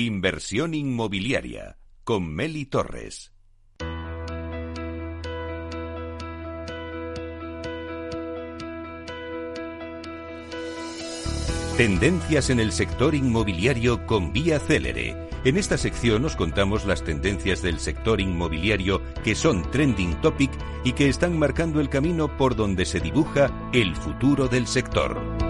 Inversión inmobiliaria con Meli Torres. Tendencias en el sector inmobiliario con Vía Célere. En esta sección os contamos las tendencias del sector inmobiliario que son trending topic y que están marcando el camino por donde se dibuja el futuro del sector.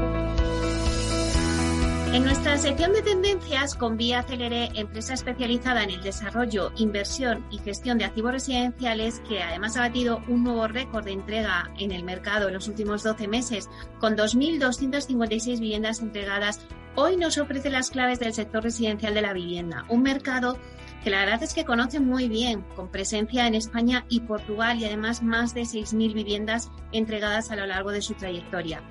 En nuestra sección de tendencias, con Vía Celere, empresa especializada en el desarrollo, inversión y gestión de activos residenciales, que además ha batido un nuevo récord de entrega en el mercado en los últimos 12 meses, con 2.256 viviendas entregadas, hoy nos ofrece las claves del sector residencial de la vivienda, un mercado que la verdad es que conoce muy bien, con presencia en España y Portugal y además más de 6.000 viviendas entregadas a lo largo de su trayectoria.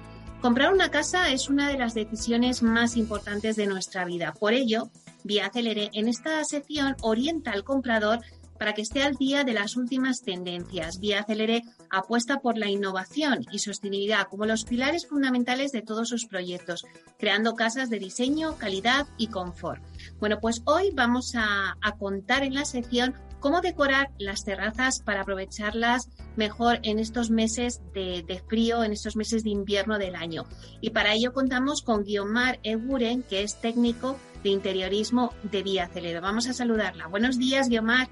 Comprar una casa es una de las decisiones más importantes de nuestra vida. Por ello, Vía Celere en esta sección orienta al comprador para que esté al día de las últimas tendencias. Vía Celere apuesta por la innovación y sostenibilidad como los pilares fundamentales de todos sus proyectos, creando casas de diseño, calidad y confort. Bueno, pues hoy vamos a, a contar en la sección cómo decorar las terrazas para aprovecharlas mejor en estos meses de, frío, en estos meses de invierno del año. Y para ello contamos con Guiomar Eguren, que es técnico de interiorismo de Vía Celedo. Vamos a saludarla. Buenos días, Guiomar.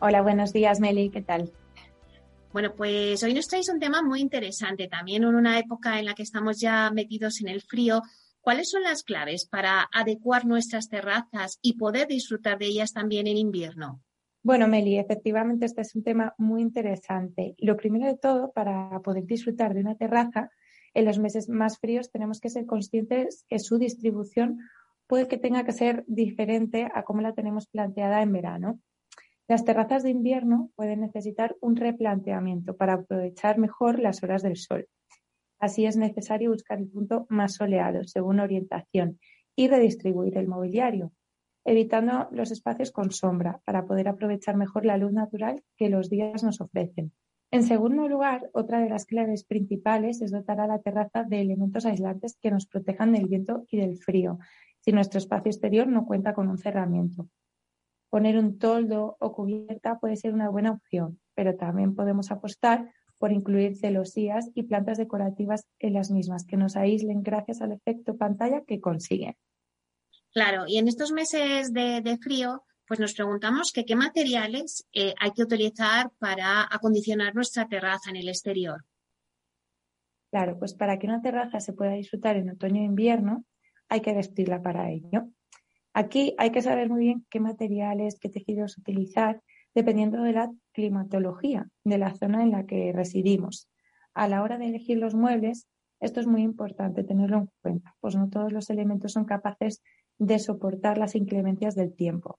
Hola, buenos días, Meli. ¿Qué tal? Bueno, pues hoy nos traéis un tema muy interesante, también en una época en la que estamos ya metidos en el frío. ¿Cuáles son las claves para adecuar nuestras terrazas y poder disfrutar de ellas también en invierno? Bueno, Meli, efectivamente este es un tema muy interesante. Lo primero de todo, para poder disfrutar de una terraza, en los meses más fríos tenemos que ser conscientes que su distribución puede que tenga que ser diferente a cómo la tenemos planteada en verano. Las terrazas de invierno pueden necesitar un replanteamiento para aprovechar mejor las horas del sol. Así es necesario buscar el punto más soleado según orientación y redistribuir el mobiliario, evitando los espacios con sombra para poder aprovechar mejor la luz natural que los días nos ofrecen. En segundo lugar, otra de las claves principales es dotar a la terraza de elementos aislantes que nos protejan del viento y del frío, si nuestro espacio exterior no cuenta con un cerramiento. Poner un toldo o cubierta puede ser una buena opción, pero también podemos apostar por incluir celosías y plantas decorativas en las mismas que nos aíslen gracias al efecto pantalla que consiguen. Claro, y en estos meses de, frío, pues nos preguntamos que qué materiales eh, hay que utilizar para acondicionar nuestra terraza en el exterior. Claro, pues para que una terraza se pueda disfrutar en otoño e invierno, hay que vestirla para ello. Aquí hay que saber muy bien qué materiales, qué tejidos utilizar, dependiendo de la climatología de la zona en la que residimos. A la hora de elegir los muebles, esto es muy importante tenerlo en cuenta, pues no todos los elementos son capaces de soportar las inclemencias del tiempo.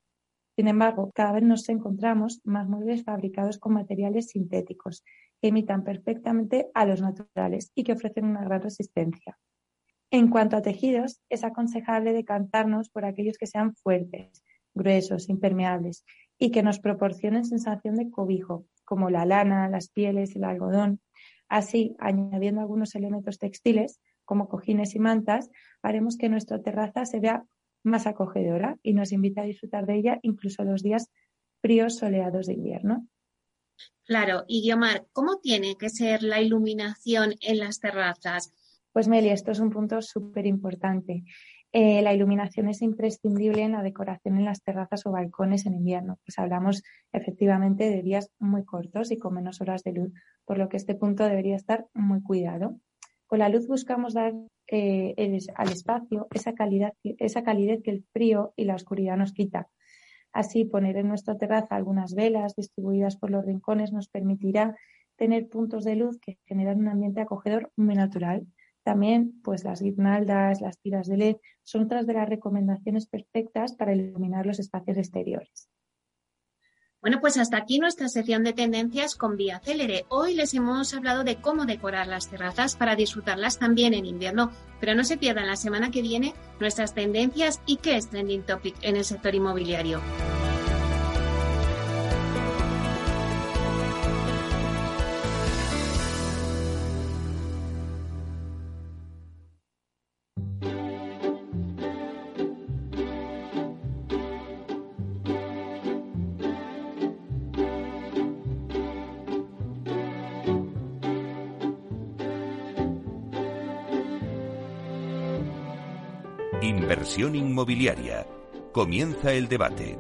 Sin embargo, cada vez nos encontramos más muebles fabricados con materiales sintéticos que imitan perfectamente a los naturales y que ofrecen una gran resistencia. En cuanto a tejidos, es aconsejable decantarnos por aquellos que sean fuertes, gruesos, impermeables y que nos proporcionen sensación de cobijo, como la lana, las pieles, el algodón. Así, añadiendo algunos elementos textiles, como cojines y mantas, haremos que nuestra terraza se vea más acogedora y nos invita a disfrutar de ella incluso los días fríos soleados de invierno. Claro, y Guiomar, ¿cómo tiene que ser la iluminación en las terrazas? Pues Meli, esto es un punto súper importante. Eh, la iluminación es imprescindible en la decoración en las terrazas o balcones en invierno, pues hablamos efectivamente de días muy cortos y con menos horas de luz, por lo que este punto debería estar muy cuidado. Con la luz buscamos dar eh, al espacio esa, calidad, esa calidez que el frío y la oscuridad nos quita. Así, poner en nuestra terraza algunas velas distribuidas por los rincones nos permitirá tener puntos de luz que generan un ambiente acogedor muy natural. También, pues las guirnaldas, las tiras de LED son otras de las recomendaciones perfectas para iluminar los espacios exteriores. Bueno, pues hasta aquí nuestra sección de tendencias con Vía Célere. Hoy les hemos hablado de cómo decorar las terrazas para disfrutarlas también en invierno, pero no se pierdan la semana que viene nuestras tendencias y qué es trending topic en el sector inmobiliario. Inversión inmobiliaria. Comienza el debate.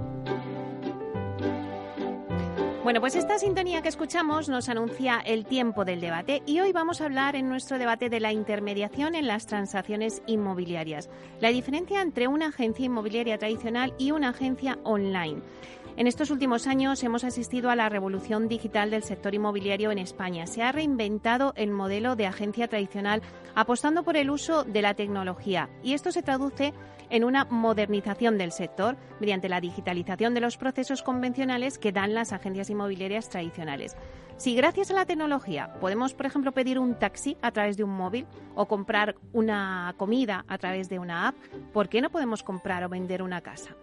Bueno, pues esta sintonía que escuchamos nos anuncia el tiempo del debate y hoy vamos a hablar en nuestro debate de la intermediación en las transacciones inmobiliarias, la diferencia entre una agencia inmobiliaria tradicional y una agencia online. En estos últimos años hemos asistido a la revolución digital del sector inmobiliario en España. Se ha reinventado el modelo de agencia tradicional apostando por el uso de la tecnología y esto se traduce una modernización del sector mediante la digitalización de los procesos convencionales que dan las agencias inmobiliarias tradicionales. Si gracias a la tecnología podemos, por ejemplo, pedir un taxi a través de un móvil o comprar una comida a través de una app, ¿por qué no podemos comprar o vender una casa?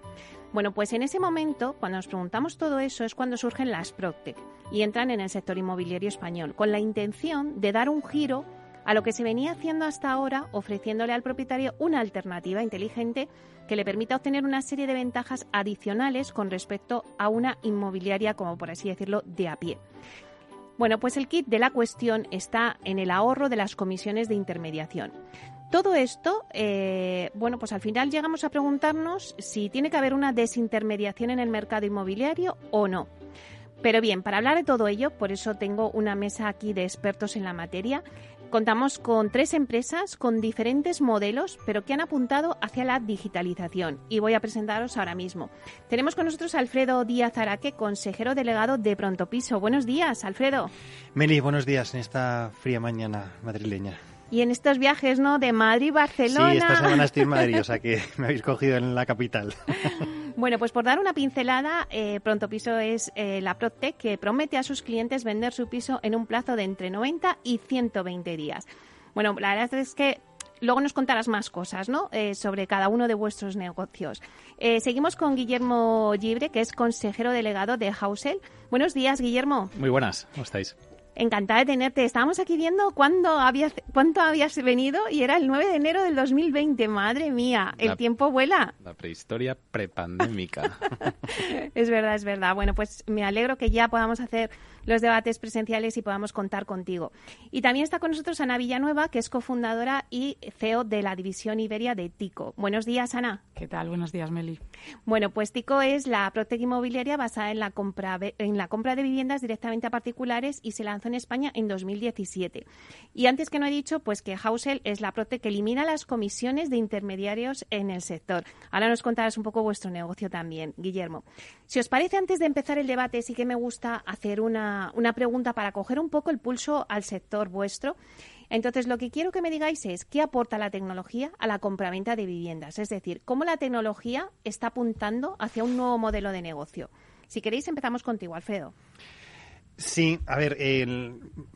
Bueno, pues en ese momento, cuando nos preguntamos todo eso, es cuando surgen las Proctec y entran en el sector inmobiliario español, con la intención de dar un giro a lo que se venía haciendo hasta ahora, ofreciéndole al propietario una alternativa inteligente que le permita obtener una serie de ventajas adicionales con respecto a una inmobiliaria, como por así decirlo, de a pie. Bueno, pues el kit de la cuestión está en el ahorro de las comisiones de intermediación. Todo esto, eh, bueno, pues al final llegamos a preguntarnos si tiene que haber una desintermediación en el mercado inmobiliario o no. Pero bien, para hablar de todo ello, por eso tengo una mesa aquí de expertos en la materia. Contamos con tres empresas con diferentes modelos, pero que han apuntado hacia la digitalización. Y voy a presentaros ahora mismo. Tenemos con nosotros a Alfredo Díaz Araque, consejero delegado de Pronto Piso. Buenos días, Alfredo. Meli, buenos días en esta fría mañana madrileña. Y en estos viajes, ¿no? De Madrid-Barcelona. Sí, esta semana estoy en Madrid, o sea que me habéis cogido en la capital. Bueno, pues por dar una pincelada, eh, Pronto Piso es eh, la Protec que promete a sus clientes vender su piso en un plazo de entre 90 y 120 días. Bueno, la verdad es que luego nos contarás más cosas, ¿no? Eh, sobre cada uno de vuestros negocios. seguimos con Guillermo Gibre, que es consejero delegado de Hausel. Buenos días, Guillermo. Muy buenas, ¿cómo estáis? Encantada de tenerte. Estábamos aquí viendo cuándo habías, cuánto habías venido y era el 9 de enero del 2020. Madre mía, el tiempo vuela. La prehistoria prepandémica. es verdad, es verdad. Bueno, pues me alegro que ya podamos hacer los debates presenciales y podamos contar contigo. Y también está con nosotros Ana Villanueva, que es cofundadora y CEO de la división Iberia de TICO. Buenos días, Ana. ¿Qué tal? Buenos días, Meli. Bueno, pues TICO es la Protec Inmobiliaria basada en la compra, en la compra de viviendas directamente a particulares y se en España en 2017. Y antes que no he dicho, pues que Hausel es la Protec que elimina las comisiones de intermediarios en el sector. Ahora nos contarás un poco vuestro negocio también, Guillermo. Si os parece, antes de empezar el debate, sí que me gusta hacer una una, pregunta para coger un poco el pulso al sector vuestro. Entonces, lo que quiero que me digáis es qué aporta la tecnología a la compraventa de viviendas, es decir, cómo la tecnología está apuntando hacia un nuevo modelo de negocio. Si queréis, empezamos contigo, Alfredo. Sí, a ver,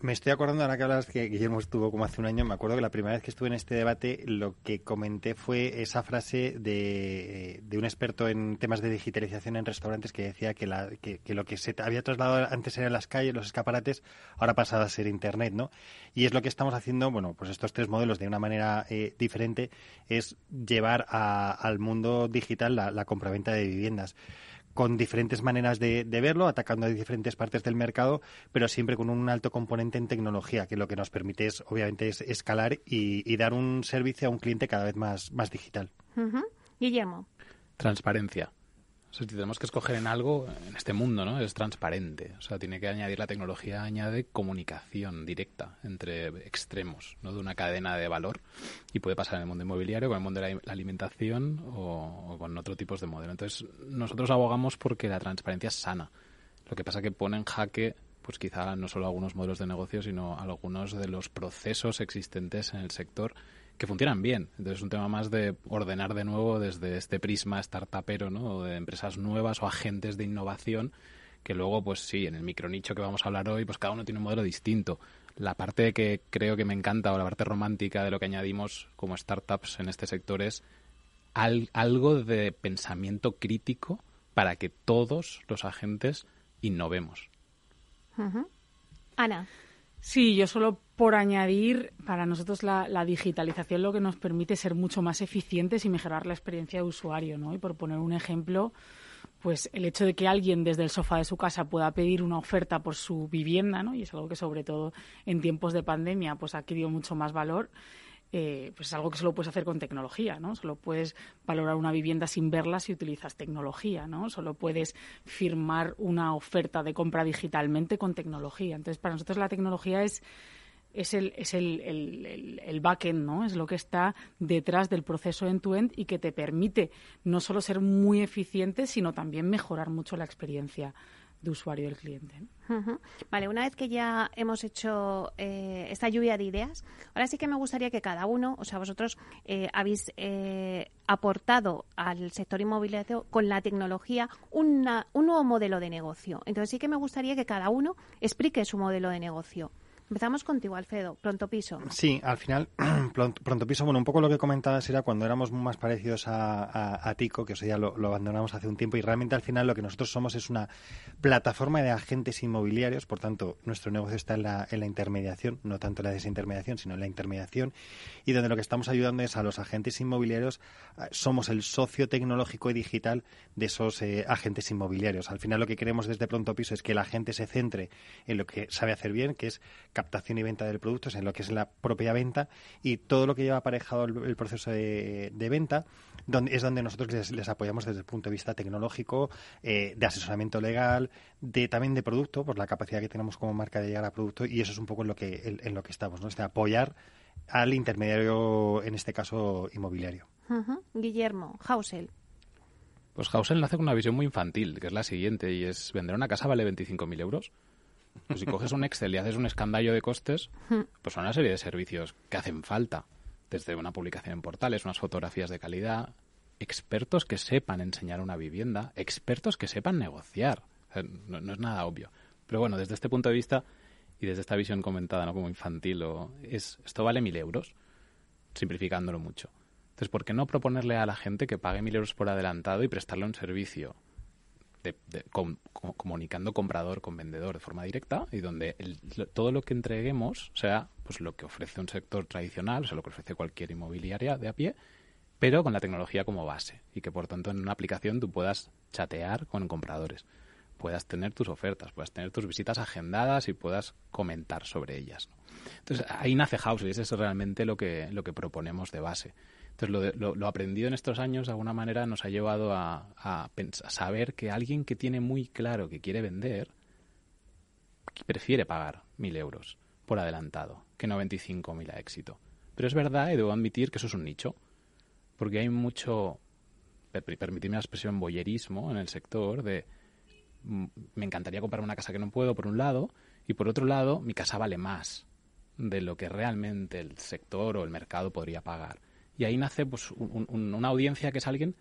me estoy acordando ahora que hablas que Guillermo estuvo como hace un año. Me acuerdo que la primera vez que estuve en este debate lo que comenté fue esa frase de, un experto en temas de digitalización en restaurantes que decía que, la, que, lo que se había trasladado antes eran las calles, los escaparates, ahora ha pasado a ser Internet, ¿no? Y es lo que estamos haciendo, bueno, pues estos tres modelos de una manera eh, diferente es llevar al mundo digital la, la compraventa de viviendas con diferentes maneras de, verlo, atacando a diferentes partes del mercado, pero siempre con un alto componente en tecnología, que lo que nos permite es, obviamente, es escalar y, dar un servicio a un cliente cada vez más, más digital. Guillermo. Transparencia si tenemos que escoger en algo, en este mundo, ¿no? Es transparente. O sea, tiene que añadir la tecnología, añade comunicación directa entre extremos, ¿no? De una cadena de valor. Y puede pasar en el mundo inmobiliario, con el mundo de la alimentación o, con otro tipos de modelo. Entonces, nosotros abogamos porque la transparencia es sana. Lo que pasa que pone en jaque pues quizá no solo algunos modelos de negocio, sino algunos de los procesos existentes en el sector que funcionan bien. Entonces es un tema más de ordenar de nuevo desde este prisma startupero, ¿no? de empresas nuevas o agentes de innovación que luego, pues sí, en el micronicho que vamos a hablar hoy, pues cada uno tiene un modelo distinto. La parte que creo que me encanta o la parte romántica de lo que añadimos como startups en este sector es algo de pensamiento crítico para que todos los agentes innovemos. Ana. Sí, yo solo por añadir, para nosotros la, digitalización lo que nos permite ser mucho más eficientes y mejorar la experiencia de usuario, ¿no? Y por poner un ejemplo, pues el hecho de que alguien desde el sofá de su casa pueda pedir una oferta por su vivienda, ¿no? Y es algo que sobre todo en tiempos de pandemia pues ha adquirido mucho más valor eh, pues es algo que solo puedes hacer con tecnología, ¿no? Solo puedes valorar una vivienda sin verla si utilizas tecnología, ¿no? Solo puedes firmar una oferta de compra digitalmente con tecnología. Entonces, para nosotros la tecnología es es el, es el, el, el, backend, ¿no? Es lo que está detrás del proceso end-to-end y que te permite no solo ser muy eficiente, sino también mejorar mucho la experiencia de usuario del cliente. Vale, una vez que ya hemos hecho eh, esta lluvia de ideas, ahora sí que me gustaría que cada uno, o sea, vosotros eh, habéis eh, aportado al sector inmobiliario con la tecnología una, un nuevo modelo de negocio. Entonces sí que me gustaría que cada uno explique su modelo de negocio. Empezamos contigo, Alfredo. Pronto Piso. Sí, al final, Pronto Piso, bueno, un poco lo que comentabas era cuando éramos más parecidos a, Tico, que eso ya lo, abandonamos hace un tiempo, y realmente al final lo que nosotros somos es una plataforma de agentes inmobiliarios, por tanto, nuestro negocio está en la, intermediación, no tanto en la desintermediación, sino en la intermediación, y donde lo que estamos ayudando es a los agentes inmobiliarios, eh, somos el socio tecnológico y digital de esos eh, agentes inmobiliarios. Al final lo que queremos desde Pronto Piso es que la gente se centre en lo que sabe hacer bien, que es captación y venta del producto, en lo que es la propia venta y todo lo que lleva aparejado el, proceso de, venta, donde, es donde nosotros les, apoyamos desde el punto de vista tecnológico, eh, de asesoramiento legal, de también de producto, por la capacidad que tenemos como marca de llegar a producto y eso es un poco en lo que, en, lo que estamos, ¿no? Es de apoyar al intermediario, en este caso inmobiliario. Guillermo, Hausel. Pues Hausel nace con una visión muy infantil, que es la siguiente, y es vender una casa vale 25.000 euros. Pues si coges un Excel y haces un escandallo de costes, pues son una serie de servicios que hacen falta. Desde una publicación en portales, unas fotografías de calidad, expertos que sepan enseñar una vivienda, expertos que sepan negociar. no, es nada obvio. Pero bueno, desde este punto de vista y desde esta visión comentada, ¿no? Como infantil, o es, esto vale mil euros, simplificándolo mucho. Entonces, ¿por qué no proponerle a la gente que pague mil euros por adelantado y prestarle un servicio comunicando comprador con vendedor de forma directa y donde todo lo que entreguemos sea pues lo que ofrece un sector tradicional, o sea, lo que ofrece cualquier inmobiliaria de a pie, pero con la tecnología como base y que por tanto en una aplicación tú puedas chatear con compradores, puedas tener tus ofertas, puedas tener tus visitas agendadas y puedas comentar sobre ellas. Entonces ahí nace House y eso es realmente lo que, lo que proponemos de base. Entonces, lo, aprendido en estos años, de alguna manera, nos ha llevado a, a, saber que alguien que tiene muy claro que quiere vender, prefiere pagar mil euros por adelantado que 95.000 a éxito. Pero es verdad, y debo admitir que eso es un nicho, porque hay mucho, permitirme la expresión, boyerismo en el sector de mm, me encantaría comprar una casa que no puedo, por un lado, y por otro lado, mi casa vale más de lo que realmente el sector o el mercado podría pagar. Y ahí nace pues, una audiencia que es alguien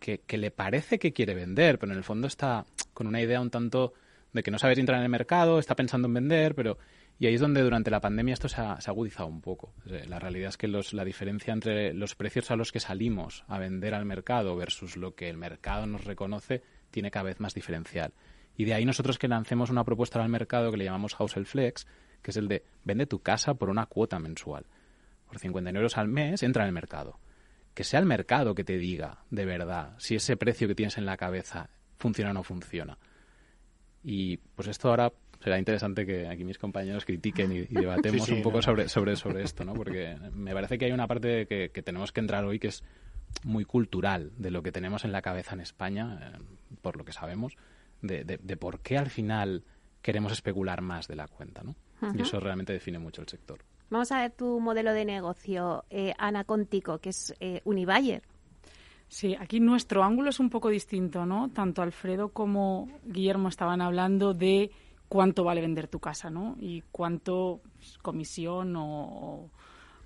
que, le parece que quiere vender, pero en el fondo está con una idea un tanto de que no sabe entrar en el mercado, está pensando en vender, pero... Y ahí es donde durante la pandemia esto se ha, agudizado un poco. La realidad es que los, la diferencia entre los precios a los que salimos a vender al mercado versus lo que el mercado nos reconoce tiene cada vez más diferencial. Y de ahí nosotros que lancemos una propuesta al mercado que le llamamos House Flex, que es el de vende tu casa por una cuota mensual por 50 euros al mes, entra en el mercado. Que sea el mercado que te diga de verdad si ese precio que tienes en la cabeza funciona o no funciona. Y pues esto ahora será interesante que aquí mis compañeros critiquen y, debatemos un poco sobre, sobre, sobre esto, ¿no? Porque me parece que hay una parte que, tenemos que entrar hoy que es muy cultural de lo que tenemos en la cabeza en España, eh, por lo que sabemos, de, de, por qué al final queremos especular más de la cuenta, ¿no? Y eso realmente define mucho el sector. Vamos a ver tu modelo de negocio, eh, Ana Contico, que es eh, Unibayer. Sí, aquí nuestro ángulo es un poco distinto, ¿no? Tanto Alfredo como Guillermo estaban hablando de cuánto vale vender tu casa, ¿no? Y cuánto pues, comisión o,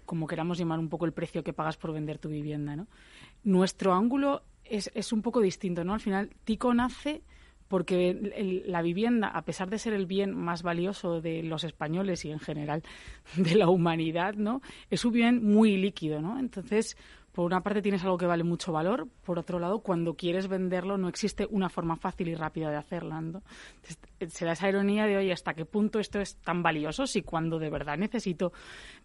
como queramos llamar un poco el precio que pagas por vender tu vivienda, ¿no? Nuestro ángulo es, es un poco distinto, ¿no? Al final, Tico nace porque la vivienda, a pesar de ser el bien más valioso de los españoles y en general de la humanidad, ¿no? Es un bien muy líquido, ¿no? Entonces, por una parte tienes algo que vale mucho valor, por otro lado, cuando quieres venderlo no existe una forma fácil y rápida de hacerlo. ¿no? se da esa ironía de, oye, ¿hasta qué punto esto es tan valioso si cuando de verdad necesito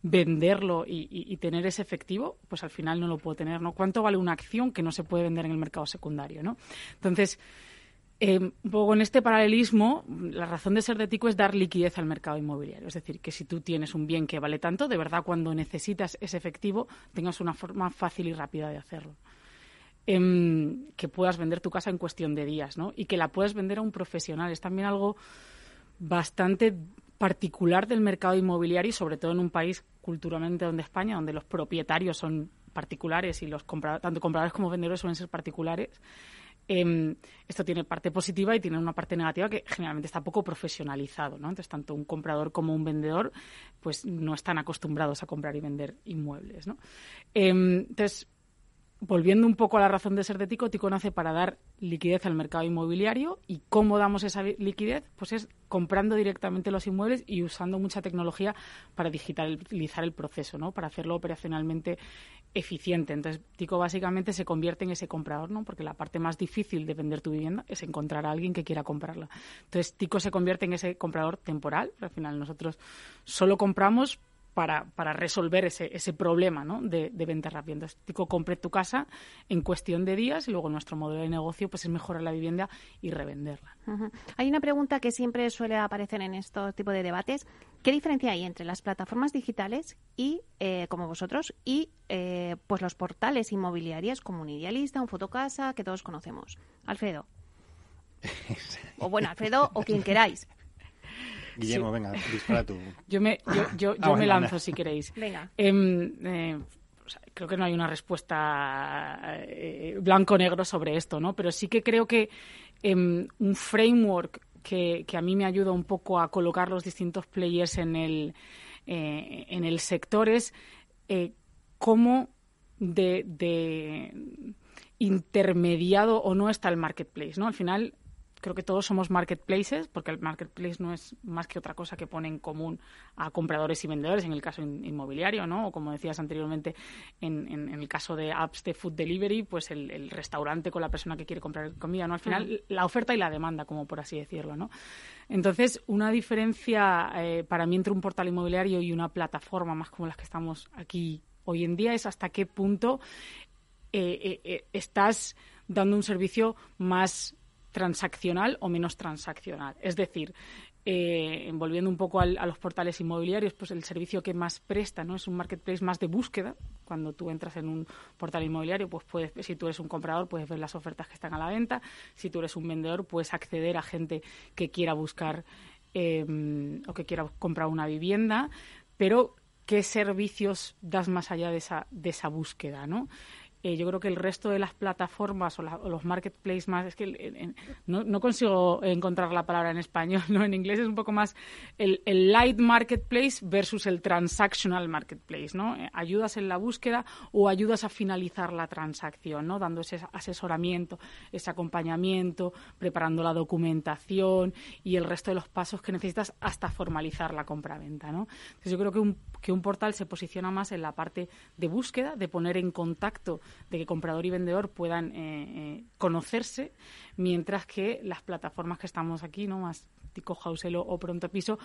venderlo y, y, tener ese efectivo, pues al final no lo puedo tener, ¿no? ¿Cuánto vale una acción que no se puede vender en el mercado secundario, ¿no? Entonces, un poco en este paralelismo, la razón de ser de Tico es dar liquidez al mercado inmobiliario. Es decir, que si tú tienes un bien que vale tanto, de verdad cuando necesitas ese efectivo, tengas una forma fácil y rápida de hacerlo. Em, que puedas vender tu casa en cuestión de días, ¿no? Y que la puedas vender a un profesional. Es también algo bastante particular del mercado inmobiliario y sobre todo en un país culturalmente donde España, donde los propietarios son particulares y los tanto compradores como vendedores suelen ser particulares. Em, esto tiene parte positiva y tiene una parte negativa que generalmente está poco profesionalizado, ¿no? Entonces, tanto un comprador como un vendedor, pues no están acostumbrados a comprar y vender inmuebles, ¿no? Em, entonces, volviendo un poco a la razón de ser de Tico, Tico nace para dar liquidez al mercado inmobiliario y cómo damos esa liquidez, pues es comprando directamente los inmuebles y usando mucha tecnología para digitalizar el proceso, ¿no? Para hacerlo operacionalmente eficiente. Entonces, Tico básicamente se convierte en ese comprador, ¿no? Porque la parte más difícil de vender tu vivienda es encontrar a alguien que quiera comprarla. Entonces, Tico se convierte en ese comprador temporal. Al final nosotros solo compramos para, para resolver ese, ese problema ¿no? de, de, venta rápida. Entonces, Tico compre tu casa en cuestión de días y luego nuestro modelo de negocio pues es mejorar la vivienda y revenderla. Hay una pregunta que siempre suele aparecer en estos tipos de debates. ¿Qué diferencia hay entre las plataformas digitales y, eh, como vosotros, y eh, pues los portales inmobiliarios como un idealista, un fotocasa, que todos conocemos? Alfredo. o bueno, Alfredo o quien queráis. Guillermo, venga, dispara tú. Yo me, yo, yo, ah, me lanzo si queréis. Venga. Em, eh, creo que no hay una respuesta eh, blanco-negro sobre esto, ¿no? Pero sí que creo que em, un framework que, que, a mí me ayuda un poco a colocar los distintos players en el, eh, en el sector es cómo de, de intermediado o no está el marketplace, ¿no? Al final creo que todos somos marketplaces, porque el marketplace no es más que otra cosa que pone en común a compradores y vendedores, en el caso inmobiliario, ¿no? O como decías anteriormente, en, en, el caso de apps de food delivery, pues el, restaurante con la persona que quiere comprar comida, ¿no? Al final, la oferta y la demanda, como por así decirlo, ¿no? Entonces, una diferencia eh, para mí entre un portal inmobiliario y una plataforma más como las que estamos aquí hoy en día es hasta qué punto eh, eh, estás dando un servicio más transaccional o menos transaccional. Es decir, eh, volviendo un poco a los portales inmobiliarios, pues el servicio que más presta no es un marketplace más de búsqueda. Cuando tú entras en un portal inmobiliario, pues puedes, si tú eres un comprador, puedes ver las ofertas que están a la venta. Si tú eres un vendedor, puedes acceder a gente que quiera buscar em, o que quiera comprar una vivienda. Pero ¿qué servicios das más allá de esa, de esa búsqueda, no? Eh, yo creo que el resto de las plataformas o, los marketplaces más, es que no, consigo encontrar la palabra en español, ¿no? En inglés es un poco más el, light marketplace versus el transactional marketplace, ¿no? Eh, ayudas en la búsqueda o ayudas a finalizar la transacción, ¿no? Dando ese asesoramiento, ese acompañamiento, preparando la documentación y el resto de los pasos que necesitas hasta formalizar la compra-venta, ¿no? Entonces yo creo que un, que un portal se posiciona más en la parte de búsqueda, de poner en contacto de que comprador y vendedor puedan eh, eh, conocerse, mientras que las plataformas que estamos aquí, no más Tico Hauselo o Pronto Piso,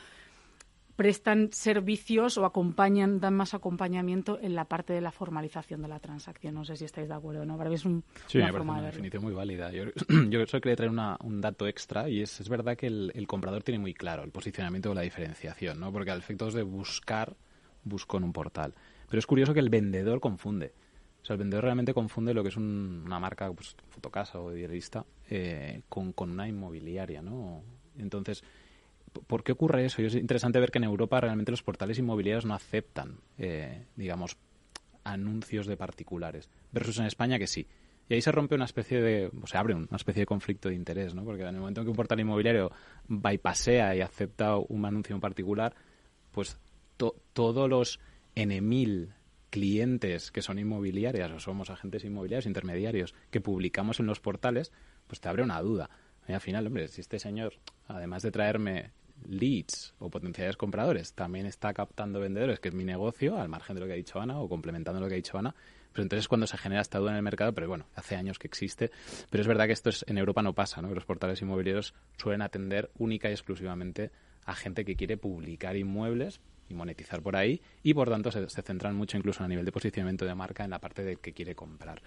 prestan servicios o acompañan, dan más acompañamiento en la parte de la formalización de la transacción. No sé si estáis de acuerdo, ¿no? Para mí es un, sí, una forma una definición muy válida. Yo, yo solo quería traer un dato extra y es, es verdad que el, el, comprador tiene muy claro el posicionamiento o la diferenciación, ¿no? Porque al efectos de buscar, busco en un portal. Pero es curioso que el vendedor confunde. O sea, el vendedor realmente confunde lo que es una marca, pues, fotocasa o diarista, eh, con, una inmobiliaria, ¿no? Entonces, ¿por qué ocurre eso? Y es interesante ver que en Europa realmente los portales inmobiliarios no aceptan, eh, digamos, anuncios de particulares, versus en España que sí. Y ahí se rompe una especie de, o se abre una especie de conflicto de interés, ¿no? Porque en el momento en que un portal inmobiliario bypasea y acepta un anuncio en particular, pues todos los enemil clientes que son inmobiliarias o somos agentes inmobiliarios, intermediarios, que publicamos en los portales, pues te abre una duda. Y al final, hombre, si este señor, además de traerme leads o potenciales compradores, también está captando vendedores, que es mi negocio, al margen de lo que ha dicho Ana o complementando lo que ha dicho Ana, pero entonces cuando se genera esta duda en el mercado, pero bueno, hace años que existe, pero es verdad que esto es, en Europa no pasa, ¿no? Que los portales inmobiliarios suelen atender única y exclusivamente a gente que quiere publicar inmuebles y monetizar por ahí y por tanto se, centran mucho incluso a nivel de posicionamiento de marca en la parte de que quiere comprar.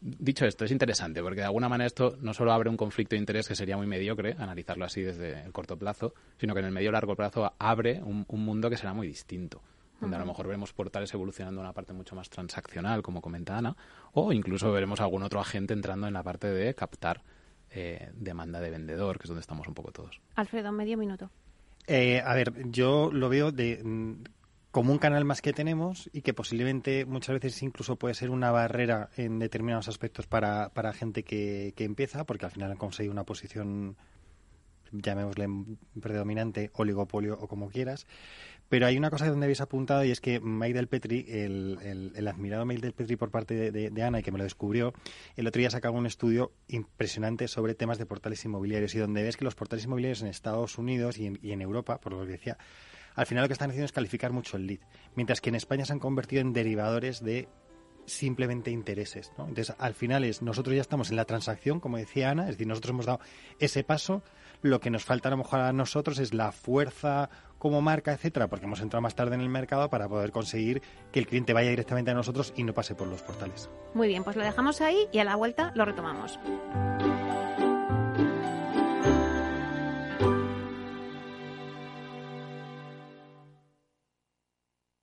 dicho esto, es interesante porque de alguna manera esto no solo abre un conflicto de interés que sería muy mediocre, analizarlo así desde el corto plazo, sino que en el medio y largo plazo abre un, mundo que será muy distinto donde a lo mejor veremos portales evolucionando en una parte mucho más transaccional, como comenta Ana, o incluso veremos algún otro agente entrando en la parte de captar eh, demanda de vendedor, que es donde estamos un poco todos. Alfredo, medio minuto. Eh, a ver, yo lo veo de mm, como un canal más que tenemos y que posiblemente muchas veces incluso puede ser una barrera en determinados aspectos para, para gente que, que empieza, porque al final han conseguido una posición, llamémosle predominante, oligopolio o como quieras. Pero hay una cosa donde habéis apuntado y es que Mike del Petri, el, el, admirado Mike del Petri por parte de, Ana y que me lo descubrió, el otro día sacaba un estudio impresionante sobre temas de portales inmobiliarios y donde ves que los portales inmobiliarios en Estados Unidos y en, y en Europa, por lo que decía, al final lo que están haciendo es calificar mucho el lead, mientras que en España se han convertido en derivadores de simplemente intereses. ¿no? Entonces, al final es, nosotros ya estamos en la transacción, como decía Ana, es decir, nosotros hemos dado ese paso, lo que nos falta a lo mejor a nosotros es la fuerza como marca, etcétera, porque hemos entrado más tarde en el mercado para poder conseguir que el cliente vaya directamente a nosotros y no pase por los portales. Muy bien, pues lo dejamos ahí y a la vuelta lo retomamos.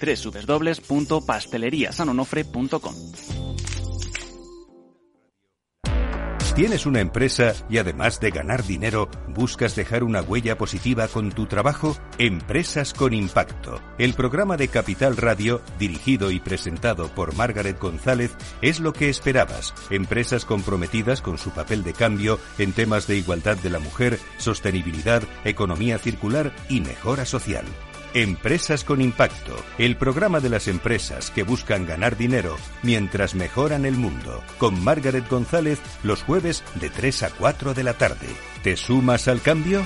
www.pasteleriasanonofre.com. ¿Tienes una empresa y además de ganar dinero, buscas dejar una huella positiva con tu trabajo? Empresas con Impacto. El programa de Capital Radio, dirigido y presentado por Margaret González, es lo que esperabas. Empresas comprometidas con su papel de cambio en temas de igualdad de la mujer, sostenibilidad, economía circular y mejora social. Empresas con Impacto, el programa de las empresas que buscan ganar dinero mientras mejoran el mundo, con Margaret González los jueves de 3 a 4 de la tarde. ¿Te sumas al cambio?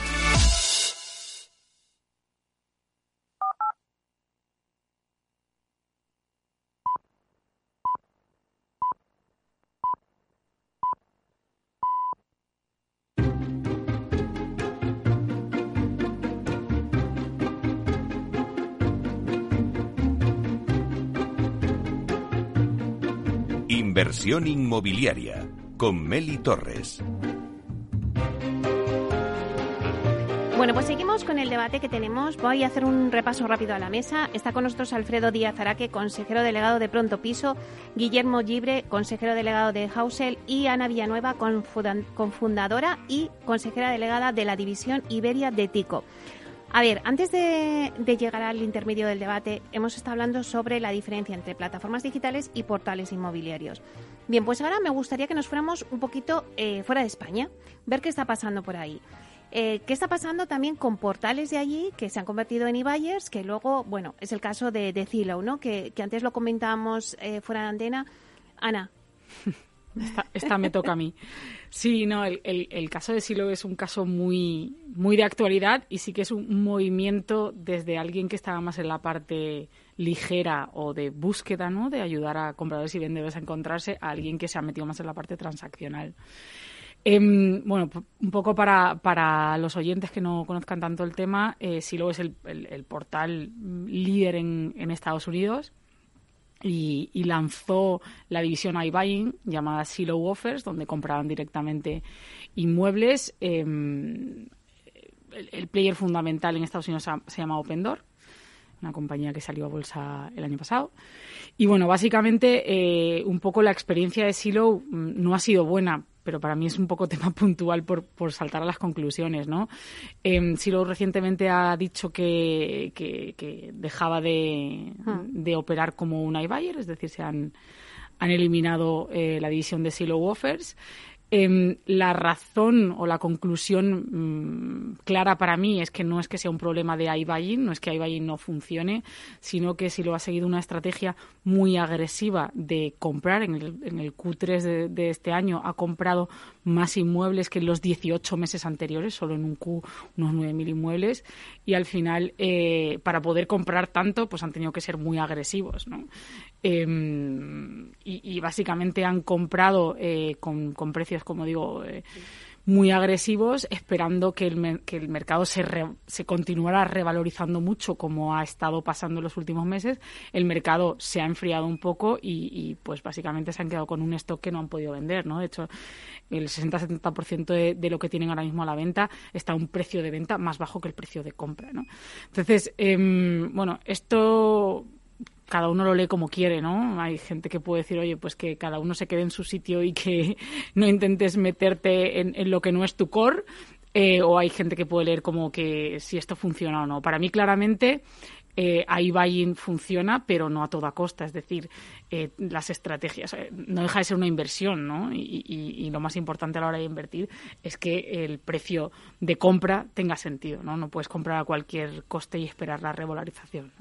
Inversión inmobiliaria con Meli Torres. Bueno, pues seguimos con el debate que tenemos. Voy a hacer un repaso rápido a la mesa. Está con nosotros Alfredo Díaz Araque, consejero delegado de Pronto Piso, Guillermo Gibre, consejero delegado de Hausel y Ana Villanueva, cofundadora y consejera delegada de la División Iberia de Tico. A ver, antes de, llegar al intermedio del debate, hemos estado hablando sobre la diferencia entre plataformas digitales y portales inmobiliarios. Bien, pues ahora me gustaría que nos fuéramos un poquito eh, fuera de España, ver qué está pasando por ahí. Eh, ¿Qué está pasando también con portales de allí que se han convertido en e-buyers? Que luego, bueno, es el caso de, de Zillow, ¿no? Que, antes lo comentábamos eh, fuera de antena. Ana. Esta, me toca a mí. Sí, no, el, el, caso de Silo es un caso muy, muy de actualidad y sí que es un movimiento desde alguien que estaba más en la parte ligera o de búsqueda, ¿no? De ayudar a compradores y vendedores a encontrarse a alguien que se ha metido más en la parte transaccional. Em, bueno, un poco para, para, los oyentes que no conozcan tanto el tema, eh, Silo es el, portal líder en, en Estados Unidos y, lanzó la división iBuying llamada Silo Offers, donde compraban directamente inmuebles. Em, el, player fundamental en Estados Unidos se, llama Open Door, una compañía que salió a bolsa el año pasado. Y bueno, básicamente eh, un poco la experiencia de Silo mm, no ha sido buena pero para mí es un poco tema puntual por, por saltar a las conclusiones, ¿no? Eh, Silo recientemente ha dicho que, que, dejaba de, hmm. de, operar como un iBuyer, es decir, se han, han eliminado eh, la división de Silo Offers. Em, la razón o la conclusión mm, clara para mí es que no es que sea un problema de iBuying, no es que iBuying no funcione, sino que si lo ha seguido una estrategia muy agresiva de comprar, en el, en el Q3 de, este año ha comprado más inmuebles que en los 18 meses anteriores, solo en un Q unos 9.000 inmuebles, y al final eh, para poder comprar tanto pues han tenido que ser muy agresivos. ¿no? Em, y, básicamente han comprado eh, con, precios, como digo, eh, muy agresivos, esperando que el, que el mercado se, se continuara revalorizando mucho, como ha estado pasando en los últimos meses. El mercado se ha enfriado un poco y, pues básicamente se han quedado con un stock que no han podido vender. ¿no? De hecho, el 60-70% de, de, lo que tienen ahora mismo a la venta está a un precio de venta más bajo que el precio de compra. ¿no? Entonces, em, bueno, esto cada uno lo lee como quiere, ¿no? Hay gente que puede decir, oye, pues que cada uno se quede en su sitio y que no intentes meterte en, lo que no es tu core. Eh, o hay gente que puede leer como que si esto funciona o no. Para mí, claramente, eh, iBuying funciona, pero no a toda costa. Es decir, eh, las estrategias, eh, no deja de ser una inversión, ¿no? Y, lo más importante a la hora de invertir es que el precio de compra tenga sentido, ¿no? No puedes comprar a cualquier coste y esperar la revalorización.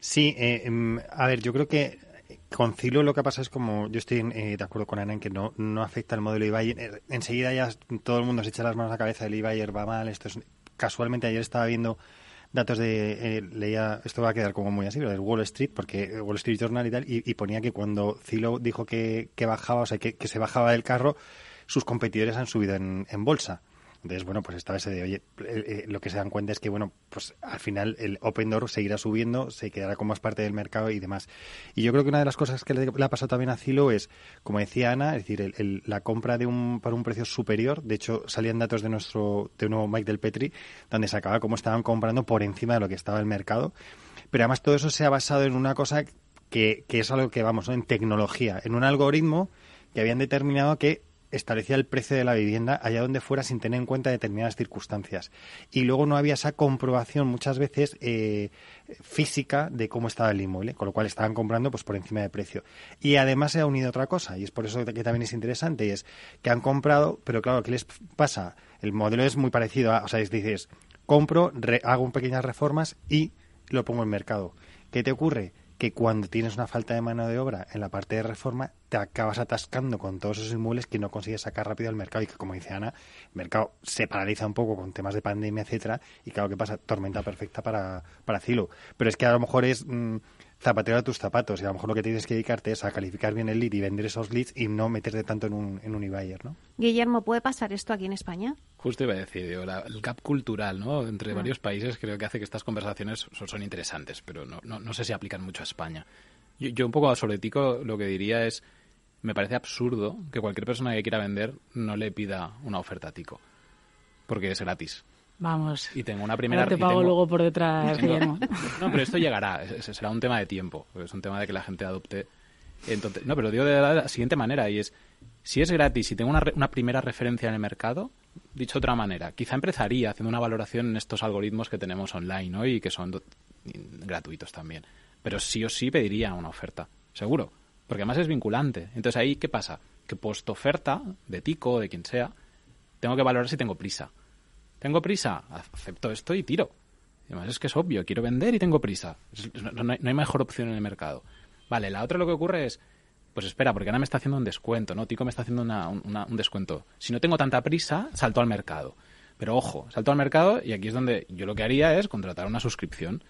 Sí, eh, em, a ver, yo creo que con Cilo lo que pasa es como yo estoy de acuerdo con Ana en que no, no afecta el modelo iBuyer. Enseguida ya todo el mundo se echa las manos a la cabeza, el iBuyer va mal, esto es... Casualmente ayer estaba viendo datos de, eh, leía, esto va a quedar como muy así, pero del Wall Street, porque Wall Street Journal y tal, y, ponía que cuando Zillow dijo que, que bajaba, o sea, que, que, se bajaba del carro, sus competidores han subido en bolsa. Entonces, bueno, pues estaba ese de, oye, eh, eh, lo que se dan cuenta es que, bueno, pues al final el Open Door seguirá subiendo, se quedará como más parte del mercado y demás. Y yo creo que una de las cosas que le, ha pasado también a Zilo es, como decía Ana, es decir, el, la compra de un, para un precio superior. De hecho, salían datos de nuestro, de nuevo Mike del Petri, donde se acaba cómo estaban comprando por encima de lo que estaba el mercado. Pero además todo eso se ha basado en una cosa que, que es algo que, vamos, en tecnología, en un algoritmo que habían determinado que establecía el precio de la vivienda allá donde fuera sin tener en cuenta determinadas circunstancias. Y luego no había esa comprobación muchas veces eh, física de cómo estaba el inmueble, con lo cual estaban comprando pues por encima de precio. Y además se ha unido otra cosa, y es por eso que también es interesante, y es que han comprado, pero claro, ¿qué les pasa? El modelo es muy parecido a, o sea, es, dices, compro, hago pequeñas reformas y lo pongo en mercado. ¿Qué te ocurre? Que cuando tienes una falta de mano de obra en la parte de reforma, te acabas atascando con todos esos inmuebles que no consigues sacar rápido al mercado y que, como dice Ana, el mercado se paraliza un poco con temas de pandemia, etcétera, y claro que pasa, tormenta perfecta para, para Cilo. Pero es que a lo mejor es... Mm, zapatero a tus zapatos y a lo mejor lo que tienes que dedicarte es a calificar bien el lead y vender esos leads y no meterte tanto en un, en un e-buyer, ¿no? Guillermo, ¿puede pasar esto aquí en España? Justo iba a decir, el gap cultural ¿no? entre ah. varios países creo que hace que estas conversaciones son, interesantes, pero no, no, no sé si aplican mucho a España. Yo, yo un poco sobre Tico lo que diría es, me parece absurdo que cualquier persona que quiera vender no le pida una oferta a Tico, porque es gratis. Vamos. Y tengo una primera... Ahora te pago luego por detrás. No, pero esto llegará, será un tema de tiempo, es un tema de que la gente adopte. Entonces, no, pero digo de la siguiente manera, y es, si es gratis y tengo una, una primera referencia en el mercado, dicho de otra manera, quizá empezaría haciendo una valoración en estos algoritmos que tenemos online ¿no? y que son gratuitos también. Pero sí o sí pediría una oferta, seguro, porque además es vinculante. Entonces ahí, ¿qué pasa? Que puesto oferta, de Tico, de quien sea, tengo que valorar si tengo prisa ¿Tengo prisa? Acepto esto y tiro. además es que es obvio, quiero vender y tengo prisa. No, hay, mejor opción en el mercado. Vale, la otra lo que ocurre es, pues espera, porque ahora me está haciendo un descuento, ¿no? Tico me está haciendo un descuento. Si no tengo tanta prisa, salto al mercado. Pero ojo, salto al mercado y aquí es donde yo lo que haría es contratar una suscripción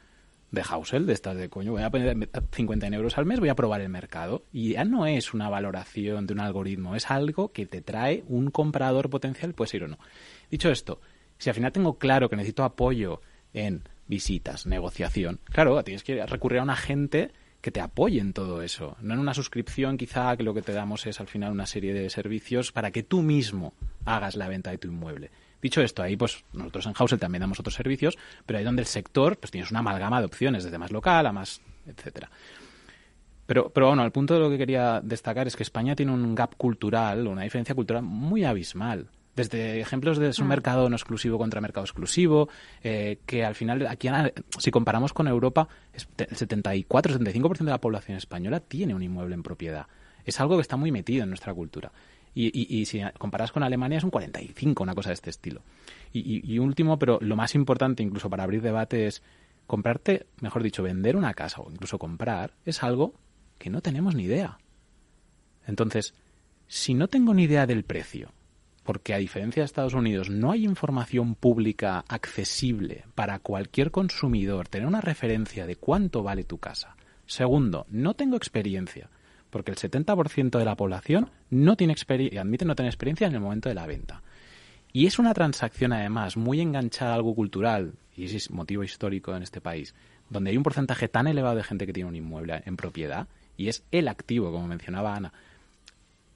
de Housel, de estas de coño, voy a poner 50 euros al mes, voy a probar el mercado. Y ya no es una valoración de un algoritmo, es algo que te trae un comprador potencial, puede ser o no. Dicho esto, si al final tengo claro que necesito apoyo en visitas, negociación, claro, tienes que recurrir a un agente que te apoye en todo eso. No en una suscripción, quizá que lo que te damos es al final una serie de servicios para que tú mismo hagas la venta de tu inmueble. Dicho esto, ahí pues nosotros en Housel también damos otros servicios, pero ahí donde el sector pues tienes una amalgama de opciones, desde más local a más, etcétera. Pero, pero bueno, el punto de lo que quería destacar es que España tiene un gap cultural, una diferencia cultural muy abismal desde ejemplos de su mm. mercado no exclusivo contra mercado exclusivo, eh, que al final, aquí si comparamos con Europa, el 74-75% de la población española tiene un inmueble en propiedad. Es algo que está muy metido en nuestra cultura. Y, si comparas con Alemania es un 45, una cosa de este estilo. Y, último, pero lo más importante incluso para abrir debate es comprarte, mejor dicho, vender una casa o incluso comprar, es algo que no tenemos ni idea. Entonces, si no tengo ni idea del precio, porque a diferencia de Estados Unidos no hay información pública accesible para cualquier consumidor tener una referencia de cuánto vale tu casa. Segundo, no tengo experiencia, porque el 70% de la población no tiene admite no tener experiencia en el momento de la venta. Y es una transacción además muy enganchada a algo cultural, y es motivo histórico en este país, donde hay un porcentaje tan elevado de gente que tiene un inmueble en propiedad, y es el activo, como mencionaba Ana.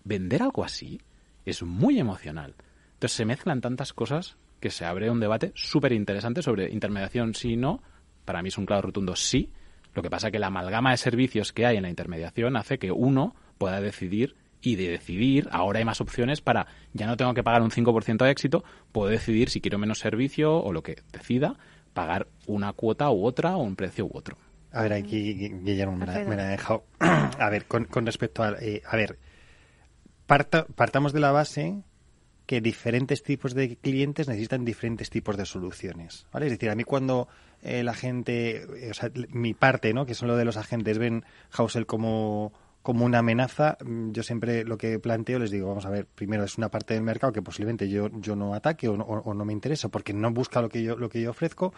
Vender algo así es muy emocional. Entonces se mezclan tantas cosas que se abre un debate súper interesante sobre intermediación sí y no. Para mí es un claro rotundo sí. Lo que pasa es que la amalgama de servicios que hay en la intermediación hace que uno pueda decidir y de decidir, ahora hay más opciones para, ya no tengo que pagar un 5% de éxito, puedo decidir si quiero menos servicio o lo que decida, pagar una cuota u otra o un precio u otro. A ver, aquí Guillermo me la, ha dejado. a ver, con, respecto a... Eh, a ver, partamos de la base que diferentes tipos de clientes necesitan diferentes tipos de soluciones. ¿vale? Es decir, a mí cuando eh, la gente, eh, o sea, mi parte, ¿no? que son lo de los agentes, ven Hausel como, como una amenaza, mm, yo siempre lo que planteo les digo, vamos a ver, primero es una parte del mercado que posiblemente yo, yo no ataque o no, o no me interesa porque no busca lo que yo, lo que yo ofrezco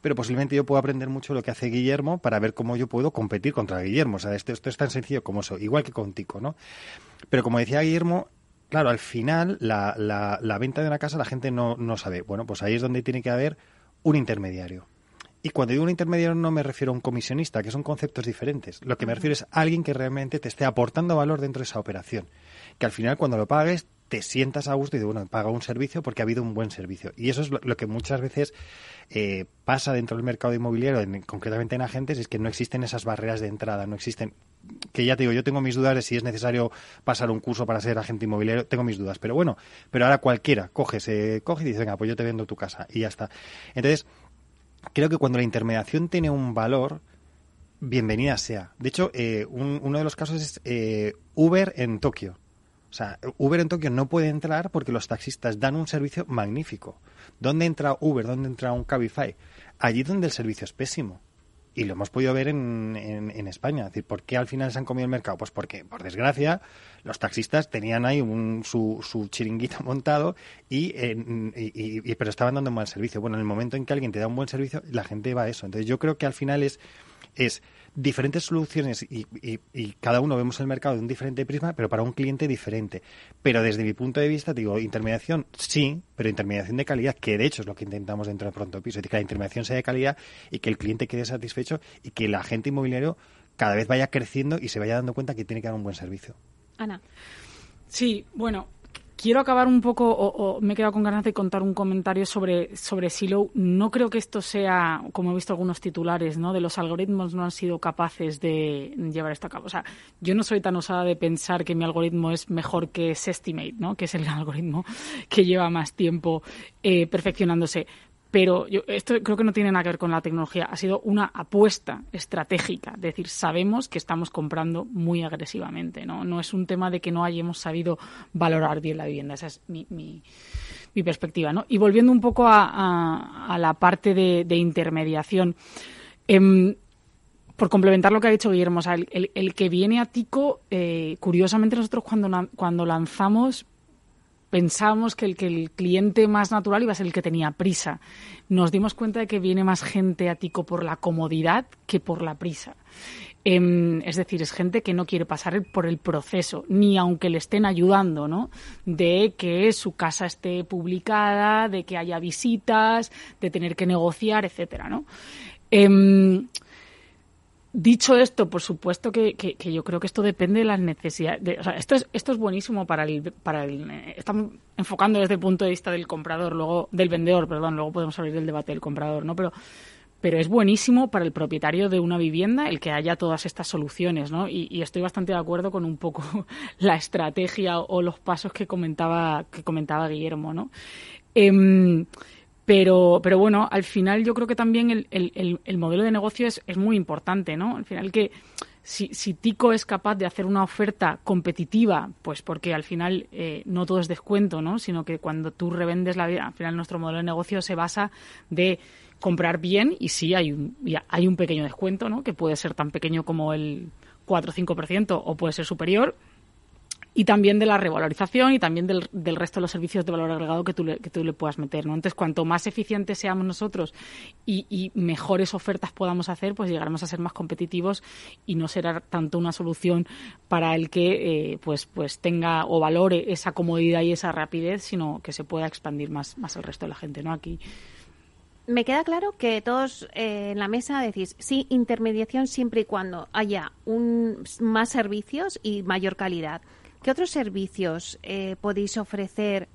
pero posiblemente yo puedo aprender mucho lo que hace Guillermo para ver cómo yo puedo competir contra Guillermo. O sea, esto, esto es tan sencillo como eso, igual que con Tico, ¿no? Pero como decía Guillermo, claro, al final la, la, la venta de una casa la gente no, no sabe. Bueno, pues ahí es donde tiene que haber un intermediario. Y cuando digo un intermediario no me refiero a un comisionista, que son conceptos diferentes. Lo que me refiero es a alguien que realmente te esté aportando valor dentro de esa operación. Que al final cuando lo pagues te sientas a gusto y dices, bueno, paga un servicio porque ha habido un buen servicio. Y eso es lo, que muchas veces eh, pasa dentro del mercado inmobiliario, concretamente en agentes, es que no existen esas barreras de entrada, no existen que ya te digo, yo tengo mis dudas de si es necesario pasar un curso para ser agente inmobiliario, tengo mis dudas, pero bueno, pero ahora cualquiera coge, se coge y dice, venga, pues yo te vendo tu casa y ya está. Entonces, creo que cuando la intermediación tiene un valor, bienvenida sea. De hecho, eh, uno de los casos es eh, Uber en Tokio. O sea, Uber en Tokio no puede entrar porque los taxistas dan un servicio magnífico. ¿Dónde entra Uber? ¿Dónde entra un Cabify? Allí donde el servicio es pésimo. Y lo hemos podido ver en, en, España. Es decir, ¿por qué al final se han comido el mercado? Pues porque, por desgracia, los taxistas tenían ahí un, su, su chiringuito montado y, y, pero estaban dando un mal servicio. Bueno, en el momento en que alguien te da un buen servicio, la gente va a eso. Entonces yo creo que al final es, es diferentes soluciones y, y, cada uno vemos el mercado de un diferente prisma, pero para un cliente diferente. Pero desde mi punto de vista, digo, intermediación sí, pero intermediación de calidad, que de hecho es lo que intentamos dentro de Pronto Piso, es decir, que la intermediación sea de calidad y que el cliente quede satisfecho y que el agente inmobiliario cada vez vaya creciendo y se vaya dando cuenta que tiene que dar un buen servicio. Ana. Sí, bueno, quiero acabar un poco, o, me he quedado con ganas de contar un comentario sobre, sobre Silo. No creo que esto sea, como he visto algunos titulares, ¿no? De los algoritmos no han sido capaces de llevar esto a cabo. O sea, yo no soy tan osada de pensar que mi algoritmo es mejor que Sestimate, ¿no? Que es el algoritmo que lleva más tiempo eh, perfeccionándose. Pero yo, esto creo que no tiene nada que ver con la tecnología. Ha sido una apuesta estratégica. Es decir, sabemos que estamos comprando muy agresivamente. No, no es un tema de que no hayamos sabido valorar bien la vivienda. Esa es mi, mi, perspectiva. ¿no? Y volviendo un poco a, la parte de, intermediación. Em, por complementar lo que ha dicho Guillermo, el, que viene a Tico, eh, curiosamente nosotros cuando, cuando lanzamos pensábamos que el, que el cliente más natural iba a ser el que tenía prisa. Nos dimos cuenta de que viene más gente a Tico por la comodidad que por la prisa. Em, es decir, es gente que no quiere pasar por el proceso, ni aunque le estén ayudando, ¿no? De que su casa esté publicada, de que haya visitas, de tener que negociar, etcétera, ¿no? Em, Dicho esto, por supuesto que, que, yo creo que esto depende de las necesidades. o sea, esto es, esto es buenísimo para el, para el. Eh, estamos enfocando desde el punto de vista del comprador, luego del vendedor, perdón, luego podemos abrir el debate del comprador, ¿no? Pero, pero es buenísimo para el propietario de una vivienda el que haya todas estas soluciones, ¿no? Y, estoy bastante de acuerdo con un poco la estrategia o, los pasos que comentaba que comentaba Guillermo, ¿no? Em, pero, pero bueno, al final yo creo que también el, el, el modelo de negocio es, es, muy importante, ¿no? Al final que si, si, Tico es capaz de hacer una oferta competitiva, pues porque al final eh, no todo es descuento, ¿no? Sino que cuando tú revendes la vida, al final nuestro modelo de negocio se basa de comprar bien y sí hay un, hay un pequeño descuento, ¿no? Que puede ser tan pequeño como el 4 o 5% o puede ser superior, y también de la revalorización y también del, del, resto de los servicios de valor agregado que tú le, que tú le puedas meter. ¿no? Entonces, cuanto más eficientes seamos nosotros y, y, mejores ofertas podamos hacer, pues llegaremos a ser más competitivos y no será tanto una solución para el que eh, pues, pues tenga o valore esa comodidad y esa rapidez, sino que se pueda expandir más, más al resto de la gente. ¿no? Aquí me queda claro que todos eh, en la mesa decís sí, intermediación siempre y cuando haya un, más servicios y mayor calidad. ¿Qué otros servicios eh, podéis ofrecer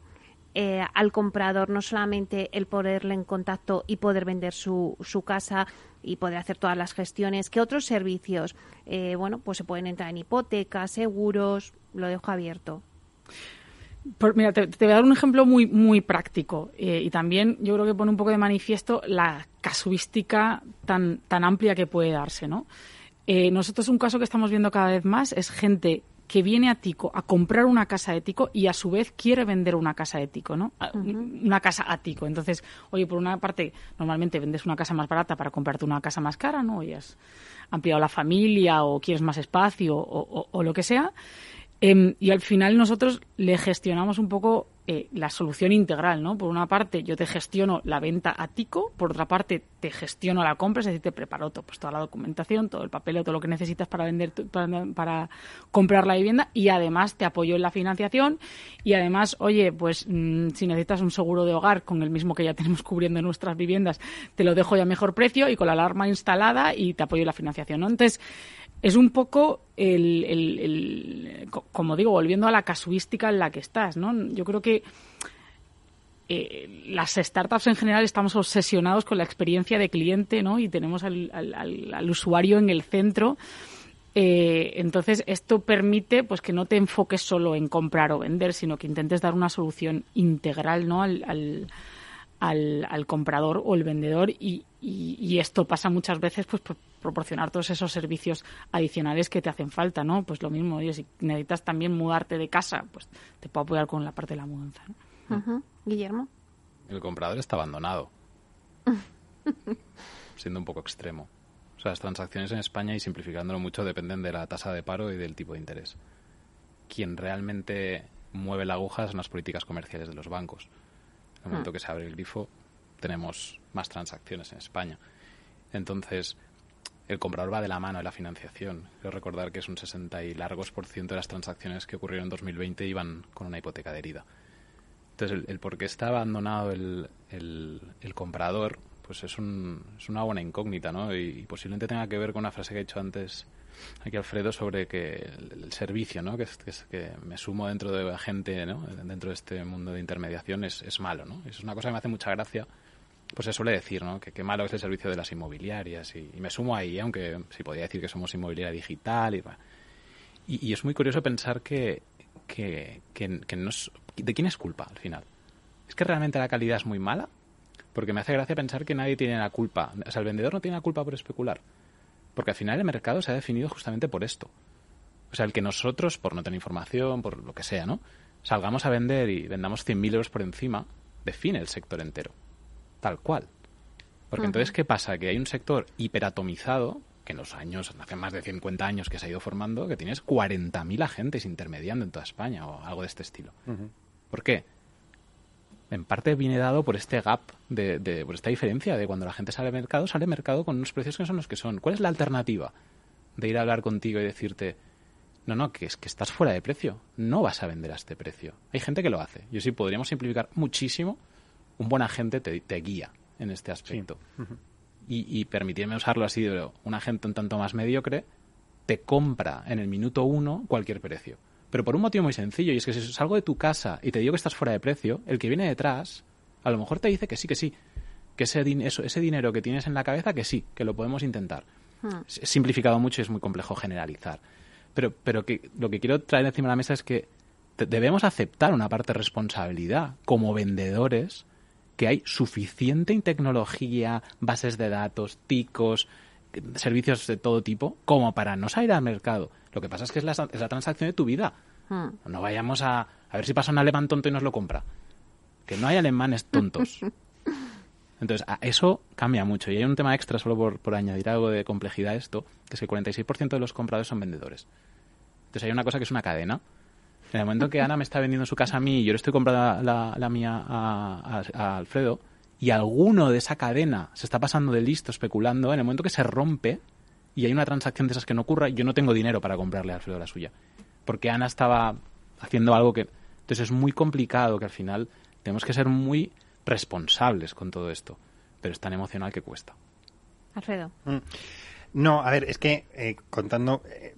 eh, al comprador? No solamente el ponerle en contacto y poder vender su, su casa y poder hacer todas las gestiones. ¿Qué otros servicios? Eh, bueno, pues se pueden entrar en hipotecas, seguros. Lo dejo abierto. mira, te, voy a dar un ejemplo muy, muy práctico y también yo creo que pone un poco de manifiesto la casuística tan, tan amplia que puede darse, ¿no? nosotros un caso que estamos viendo cada vez más es gente que viene a Tico a comprar una casa de Tico y a su vez quiere vender una casa de Tico, ¿no? Una casa a Tico. Entonces, oye, por una parte, normalmente vendes una casa más barata para comprarte una casa más cara, ¿no? Y has ampliado la familia o quieres más espacio o, lo que sea. Em, y al final nosotros le gestionamos un poco eh, la solución integral, ¿no? Por una parte, yo te gestiono la venta a Tico, por otra parte, te gestiono la compra, es decir, te preparo todo, pues toda la documentación, todo el papel, todo lo que necesitas para vender, para, comprar la vivienda y además te apoyo en la financiación y además, oye, pues mm, si necesitas un seguro de hogar con el mismo que ya tenemos cubriendo nuestras viviendas, te lo dejo ya a mejor precio y con la alarma instalada y te apoyo en la financiación. Entonces, es un poco el, como digo, volviendo a la casuística en la que estás, ¿no? Yo creo que eh, las startups en general estamos obsesionados con la experiencia de cliente, ¿no? Y tenemos al, al, usuario en el centro. Eh, entonces, esto permite pues que no te enfoques solo en comprar o vender, sino que intentes dar una solución integral, ¿no? al, al, al comprador o el vendedor y, y, esto pasa muchas veces pues por proporcionar todos esos servicios adicionales que te hacen falta, ¿no? Pues lo mismo, oye, si necesitas también mudarte de casa, pues te puedo apoyar con la parte de la mudanza. Guillermo. El comprador está abandonado. siendo un poco extremo. O sea, las transacciones en España, y simplificándolo mucho, dependen de la tasa de paro y del tipo de interés. Quien realmente mueve la aguja son las políticas comerciales de los bancos el momento que se abre el grifo, tenemos más transacciones en España. Entonces, el comprador va de la mano de la financiación. Quiero recordar que es un 60 y largos por ciento de las transacciones que ocurrieron en 2020 iban con una hipoteca adherida. Entonces, el, por qué está abandonado el, el, comprador, pues es, un, es, una buena incógnita, ¿no? Y, posiblemente tenga que ver con una frase que he dicho antes aquí Alfredo sobre que el, servicio, ¿no? Que, que, me sumo dentro de la gente, ¿no? Dentro de este mundo de intermediación es, es malo, ¿no? Es una cosa que me hace mucha gracia pues se suele decir, ¿no? Que qué malo es el servicio de las inmobiliarias y, me sumo ahí, aunque sí podría decir que somos inmobiliaria digital y, y, y es muy curioso pensar que, que, que, que ¿de quién es culpa al final? ¿Es que realmente la calidad es muy mala? Porque me hace gracia pensar que nadie tiene la culpa. O sea, el vendedor no tiene la culpa por especular. Porque al final el mercado se ha definido justamente por esto. O sea, el que nosotros, por no tener información, por lo que sea, ¿no? Salgamos a vender y vendamos 100.000 euros por encima, define el sector entero tal cual. Porque entonces, ¿qué pasa? Que hay un sector hiperatomizado, que en los años, hace más de 50 años que se ha ido formando, que tienes 40.000 agentes intermediando en toda España o algo de este estilo. ¿Por qué? En parte viene dado por este gap, de, por esta diferencia de cuando la gente sale al mercado, sale al mercado con unos precios que son los que son. ¿Cuál es la alternativa de ir a hablar contigo y decirte, no, no, que es que estás fuera de precio, no vas a vender a este precio? Hay gente que lo hace. Yo sí podríamos simplificar muchísimo un buen agente te, guía en este aspecto. y, y permitirme usarlo así, un agente un tanto más mediocre te compra en el minuto uno cualquier precio. Pero por un motivo muy sencillo, y es que si salgo de tu casa y te digo que estás fuera de precio, el que viene detrás a lo mejor te dice que sí, que sí, que ese, ese dinero que tienes en la cabeza, que sí, que lo podemos intentar. Es simplificado mucho y es muy complejo generalizar. Pero, pero que, lo que quiero traer encima de la mesa es que debemos aceptar una parte de responsabilidad como vendedores que hay suficiente tecnología, bases de datos, ticos, servicios de todo tipo, como para no salir al mercado. Lo que pasa es que es la, transacción de tu vida. Hmm. No vayamos a, a ver si pasa un alemán tonto y nos lo compra. Que no hay alemanes tontos. Entonces, eso cambia mucho. Y hay un tema extra, solo por, por añadir algo de complejidad a esto, que es que el 46% de los compradores son vendedores. Entonces, hay una cosa que es una cadena. En el momento que Ana me está vendiendo su casa a mí y yo le estoy comprando la, mía a, Alfredo, y alguno de esa cadena se está pasando de listo especulando, en el momento que se rompe y hay una transacción de esas que no ocurra, yo no tengo dinero para comprarle a Alfredo la suya. Porque Ana estaba haciendo algo que... Entonces es muy complicado que al final tenemos que ser muy responsables con todo esto. Pero es tan emocional que cuesta. Alfredo. Mm. No, a ver, es que eh, contando, eh,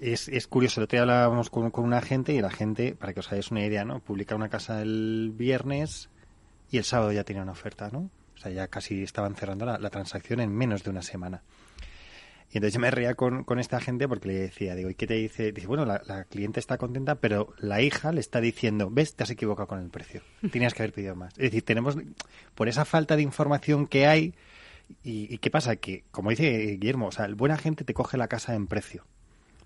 es, es curioso, el otro día hablábamos con, con una gente y la gente, para que os hagáis una idea, ¿no? Publica una casa el viernes y el sábado ya tenía una oferta, ¿no? O sea, ya casi estaban cerrando la, transacción en menos de una semana. Y entonces yo me reía con, con, esta gente porque le decía, digo, ¿y qué te dice? Dice, bueno, la, la, cliente está contenta, pero la hija le está diciendo, ves, te has equivocado con el precio. Tenías que haber pedido más. Es decir, tenemos, por esa falta de información que hay, y, y qué pasa? Que, como dice Guillermo, o sea, el buen agente te coge la casa en precio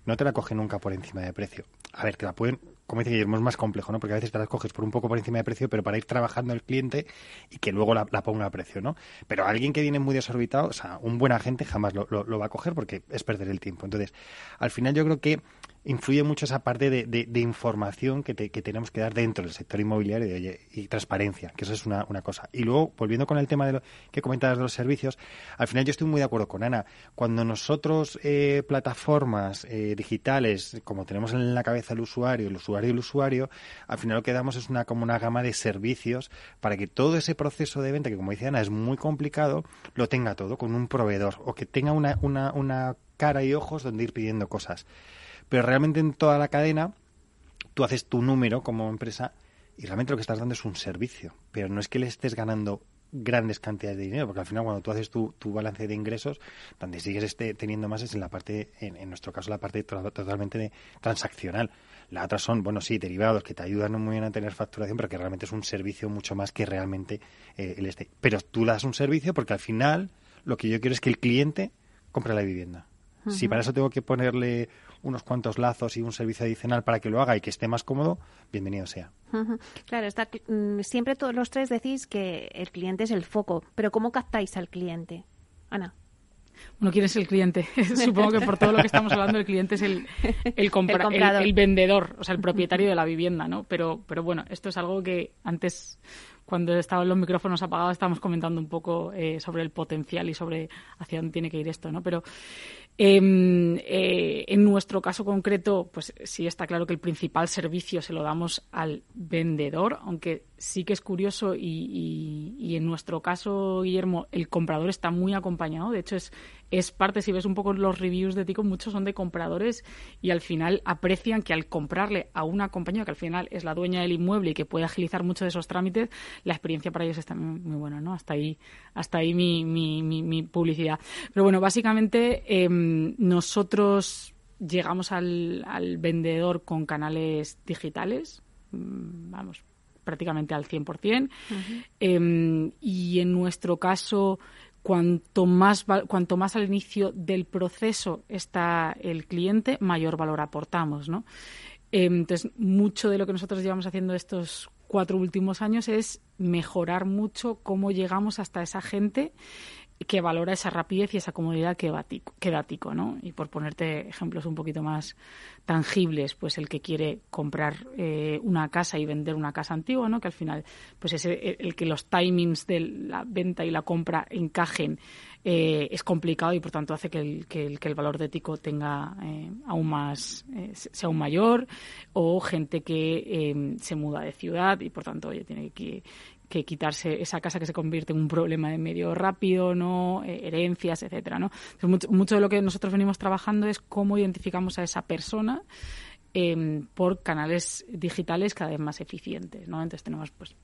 no te la coge nunca por encima de precio. A ver, te la pueden, como dice Guillermo, es más complejo, ¿no? Porque a veces te la coges por un poco por encima de precio, pero para ir trabajando el cliente y que luego la, ponga a precio, ¿no? Pero alguien que viene muy desorbitado, o sea, un buen agente jamás lo, lo va a coger porque es perder el tiempo. Entonces, al final yo creo que influye mucho esa parte de, de, información que, tenemos que dar dentro del sector inmobiliario y, y transparencia, que eso es una, una, cosa. Y luego, volviendo con el tema de lo que comentabas de los servicios, al final yo estoy muy de acuerdo con Ana. Cuando nosotros, eh, plataformas eh, digitales, como tenemos en la cabeza el usuario, el usuario y el usuario, al final lo que damos es una como una gama de servicios para que todo ese proceso de venta, que como dice Ana, es muy complicado, lo tenga todo con un proveedor o que tenga una, una, una cara y ojos donde ir pidiendo cosas. Pero realmente en toda la cadena tú haces tu número como empresa y realmente lo que estás dando es un servicio, pero no es que le estés ganando grandes cantidades de dinero, porque al final cuando tú haces tu, tu balance de ingresos, donde sigues este, teniendo más es en la parte, en, nuestro caso, la parte totalmente de, transaccional. La otra son, bueno, sí, derivados que te ayudan muy bien a tener facturación, pero que realmente es un servicio mucho más que realmente eh, el este. Pero tú das un servicio porque al final lo que yo quiero es que el cliente compre la vivienda. Si para eso tengo que ponerle unos cuantos lazos y un servicio adicional para que lo haga y que esté más cómodo, bienvenido sea. Claro, está, mm, siempre todos los tres decís que el cliente es el foco, pero ¿cómo captáis al cliente? Ana. Bueno, ¿quién es el cliente? Supongo que por todo lo que estamos hablando, el cliente es el, el, comprador. el, vendedor, o sea, el propietario de la vivienda, ¿no? Pero, pero bueno, esto es algo que antes, cuando estaban los micrófonos apagados, estábamos comentando un poco eh, sobre el potencial y sobre hacia dónde tiene que ir esto, ¿no? Pero Em, eh, en nuestro caso concreto, pues sí está claro que el principal servicio se lo damos al vendedor, aunque sí que es curioso y, en nuestro caso, Guillermo, el comprador está muy acompañado. De hecho, es es parte, si ves un poco los reviews de Tico, muchos son de compradores y al final aprecian que al comprarle a una compañía que al final es la dueña del inmueble y que puede agilizar mucho de esos trámites, la experiencia para ellos está muy, buena, ¿no? Hasta ahí, hasta ahí mi, publicidad. Pero bueno, básicamente em, nosotros llegamos al, al vendedor con canales digitales, mm, vamos, prácticamente al 100%. Em, y en nuestro caso, cuanto más, cuanto más al inicio del proceso está el cliente, mayor valor aportamos, ¿no? Em, entonces, mucho de lo que nosotros llevamos haciendo estos cuatro últimos años es mejorar mucho cómo llegamos hasta esa gente que valora esa rapidez y esa comodidad que, que da Tico, ¿no? Y por ponerte ejemplos un poquito más tangibles, pues el que quiere comprar eh, una casa y vender una casa antigua, ¿no? Que al final, pues es el, que los timings de la venta y la compra encajen eh, es complicado y por tanto hace que el, que el, valor de Tico tenga eh, aún más, sea aún mayor, o gente que se muda de ciudad y por tanto oye, tiene que, que quitarse esa casa que se convierte en un problema de medio rápido, ¿no? Eh, herencias, etcétera, ¿no? mucho, de lo que nosotros venimos trabajando es cómo identificamos a esa persona em, por canales digitales cada vez más eficientes, ¿no? Entonces tenemos pues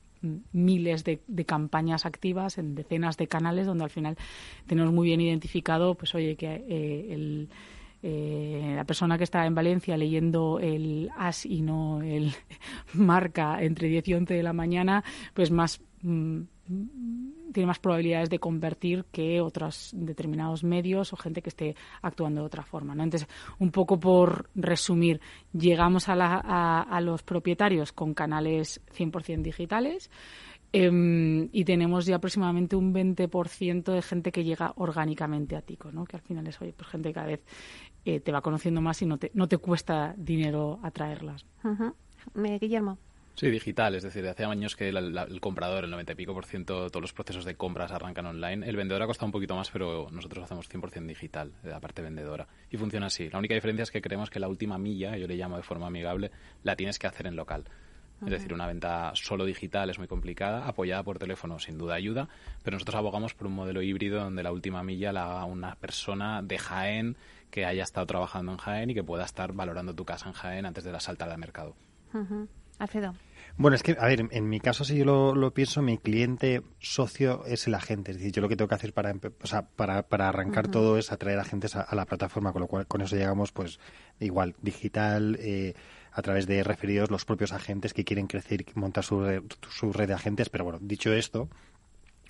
miles de, campañas activas en decenas de canales donde al final tenemos muy bien identificado, pues oye, que eh, el eh, la persona que está en Valencia leyendo el AS y no el marca entre 10 y 11 de la mañana, pues más mm, tiene más probabilidades de convertir que otros determinados medios o gente que esté actuando de otra forma. ¿no? Entonces, un poco por resumir, llegamos a, a los propietarios con canales 100% digitales. Em, y tenemos ya aproximadamente un 20% de gente que llega orgánicamente a Tico, ¿no? que al final es oye, pues gente que cada vez eh, te va conociendo más y no te, no te cuesta dinero atraerlas. Guillermo. Sí, digital, es decir, hace años que el comprador, el 90 y pico por ciento, todos los procesos de compras arrancan online. El vendedor ha costado un poquito más, pero nosotros hacemos 100% digital, la parte vendedora. Y funciona así. La única diferencia es que creemos que la última milla, yo le llamo de forma amigable, la tienes que hacer en local. Es decir, una venta solo digital es muy complicada, apoyada por teléfono sin duda ayuda, pero nosotros abogamos por un modelo híbrido donde la última milla la haga una persona de Jaén que haya estado trabajando en Jaén y que pueda estar valorando tu casa en Jaén antes de la saltada al mercado. Alfredo. Bueno, es que, a ver, en mi caso, si yo lo, pienso, mi cliente socio es el agente. Es decir, yo lo que tengo que hacer para, o sea, para, para arrancar todo es atraer agentes a, la plataforma, con lo cual con eso llegamos, pues, igual, digital, eh, a través de referidos los propios agentes que quieren crecer y montar su red, su red de agentes. Pero bueno, dicho esto,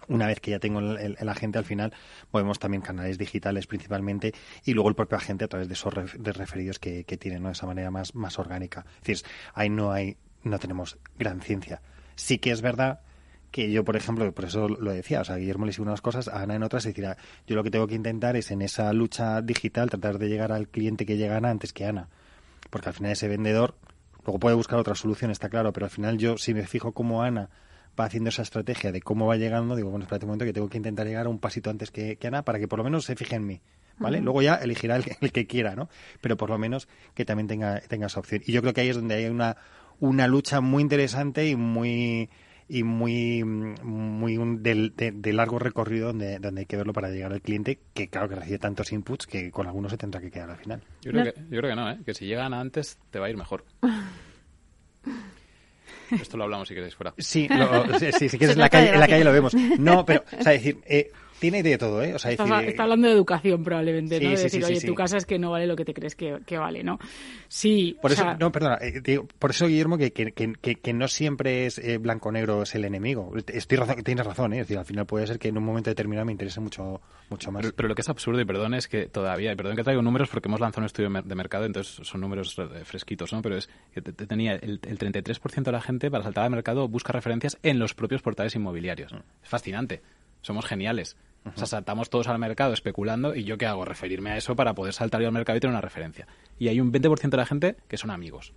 una vez que ya tengo el, agente al final, movemos también canales digitales principalmente y luego el propio agente a través de esos de referidos que, que ¿no? De esa manera más, más orgánica. Es decir, ahí no hay, no tenemos gran ciencia. Sí que es verdad que yo, por ejemplo, por eso lo decía, o sea, Guillermo le dice unas cosas, a Ana en otras, es decir, yo lo que tengo que intentar es en esa lucha digital tratar de llegar al cliente que llega Ana antes que Ana porque al final ese vendedor luego puede buscar otra solución, está claro, pero al final yo si me fijo cómo Ana va haciendo esa estrategia de cómo va llegando, digo, bueno, espérate un momento que tengo que intentar llegar un pasito antes que, Ana para que por lo menos se fije en mí. ¿Vale? Luego ya elegirá el, el, que quiera, ¿no? Pero por lo menos que también tenga, tenga esa opción. Y yo creo que ahí es donde hay una, una lucha muy interesante y muy y muy, muy de, largo recorrido donde, donde hay que verlo para llegar al cliente, que claro que recibe tantos inputs que con algunos se tendrá que quedar al final. Yo creo, que, yo creo que no, ¿eh? que si llegan antes te va a ir mejor. Esto lo hablamos si queréis fuera. Sí, sí, si quieres en la, calle, en la calle lo vemos. No, pero, o sea, decir, eh, tiene de todo, ¿eh? O sea, está, hablando de educación probablemente, ¿no? de decir, oye, tu casa es que no vale lo que te crees que, vale, ¿no? Sí. Por eso, no, perdona, eh, por eso, Guillermo, que, que, que, no siempre es eh, blanco-negro es el enemigo. Estoy razón, tienes razón, ¿eh? Es decir, al final puede ser que en un momento determinado me interese mucho, mucho más. Pero, lo que es absurdo, y perdón, es que todavía, y perdón que traigo números porque hemos lanzado un estudio de mercado, entonces son números eh, fresquitos, ¿no? Pero es que tenía el, el 33% de la gente para saltar al mercado busca referencias en los propios portales inmobiliarios. Mm. Es fascinante. Somos geniales. O sea, saltamos todos al mercado especulando y yo qué hago? Referirme a eso para poder saltar yo al mercado y tener una referencia. Y hay un 20% de la gente que son amigos.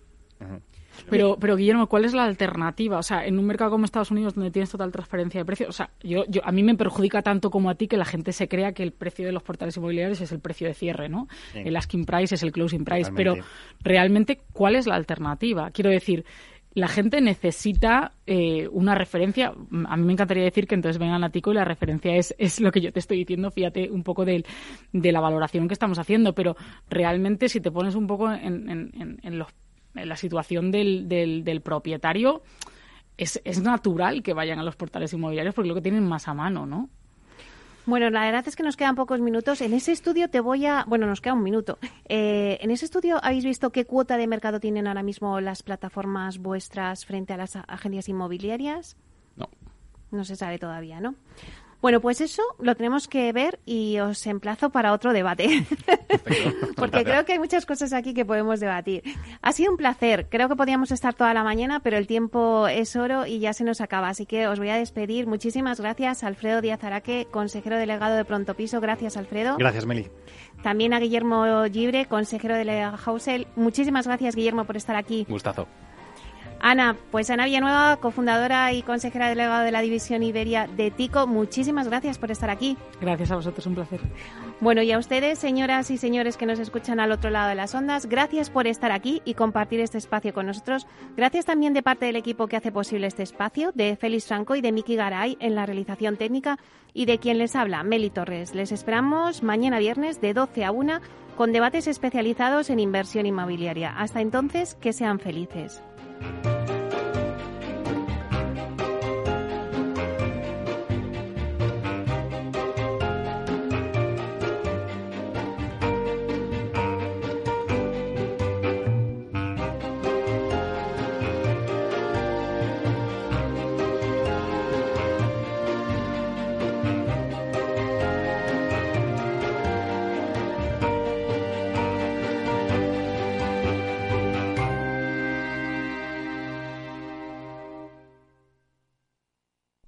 Pero, pero Guillermo, ¿cuál es la alternativa? O sea, en un mercado como Estados Unidos donde tienes total transparencia de precios, o sea, yo, yo, a mí me perjudica tanto como a ti que la gente se crea que el precio de los portales inmobiliarios es el precio de cierre, ¿no? El asking price es el closing price, pero realmente, ¿cuál es la alternativa? Quiero decir, la gente necesita eh, una referencia. A mí me encantaría decir que entonces vengan a Tico y la referencia es, es lo que yo te estoy diciendo, fíjate un poco de, de la valoración que estamos haciendo, pero realmente si te pones un poco en, en, en, los, en la situación del, del, del propietario, es, es natural que vayan a los portales inmobiliarios porque lo que tienen más a mano, ¿no? Bueno, la verdad es que nos quedan pocos minutos. En ese estudio te voy a... Bueno, nos queda un minuto. Eh, en ese estudio habéis visto qué cuota de mercado tienen ahora mismo las plataformas vuestras frente a las agencias inmobiliarias. No. No se sabe todavía, ¿no? Bueno, pues eso lo tenemos que ver y os emplazo para otro debate. Porque creo que hay muchas cosas aquí que podemos debatir. Ha sido un placer. Creo que podíamos estar toda la mañana, pero el tiempo es oro y ya se nos acaba. Así que os voy a despedir. Muchísimas gracias, Alfredo Díaz Araque, consejero delegado de Pronto Piso. Gracias, Alfredo. Gracias, Meli. También a Guillermo Gibre, consejero de Hausel. Muchísimas gracias, Guillermo, por estar aquí. Gustazo. Ana, pues Ana Villanueva, cofundadora y consejera delegada de la División Iberia de TICO, muchísimas gracias por estar aquí. Gracias a vosotros, un placer. Bueno, y a ustedes, señoras y señores que nos escuchan al otro lado de las ondas, gracias por estar aquí y compartir este espacio con nosotros. Gracias también de parte del equipo que hace posible este espacio, de Félix Franco y de Miki Garay en la realización técnica y de quien les habla, Meli Torres. Les esperamos mañana viernes de 12 a 1 con debates especializados en inversión inmobiliaria. Hasta entonces, que sean felices.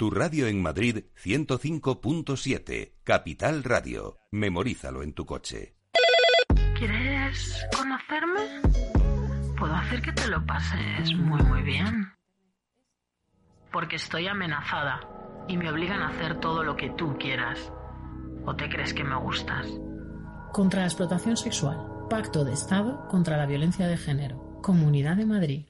Tu radio en Madrid 105.7, Capital Radio. Memorízalo en tu coche. ¿Quieres conocerme? Puedo hacer que te lo pases muy muy bien. Porque estoy amenazada y me obligan a hacer todo lo que tú quieras. ¿O te crees que me gustas? Contra la explotación sexual. Pacto de Estado contra la violencia de género. Comunidad de Madrid.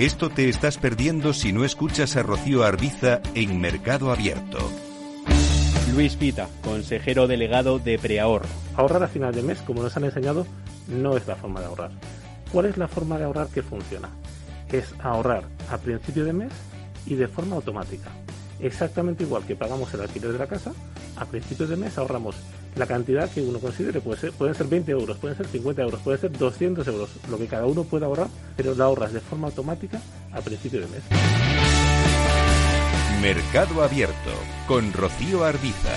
Esto te estás perdiendo si no escuchas a Rocío Arbiza en Mercado Abierto. Luis Pita, consejero delegado de Preahorro. Ahorrar a final de mes, como nos han enseñado, no es la forma de ahorrar. ¿Cuál es la forma de ahorrar que funciona? Es ahorrar a principio de mes y de forma automática. Exactamente igual que pagamos el alquiler de la casa, a principios de mes ahorramos la cantidad que uno considere. Puede pueden ser 20 euros, pueden ser 50 euros, pueden ser 200 euros, lo que cada uno pueda ahorrar, pero la ahorras de forma automática a principio de mes. Mercado Abierto con Rocío Arbiza.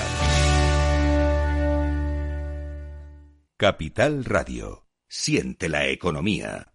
Capital Radio. Siente la economía.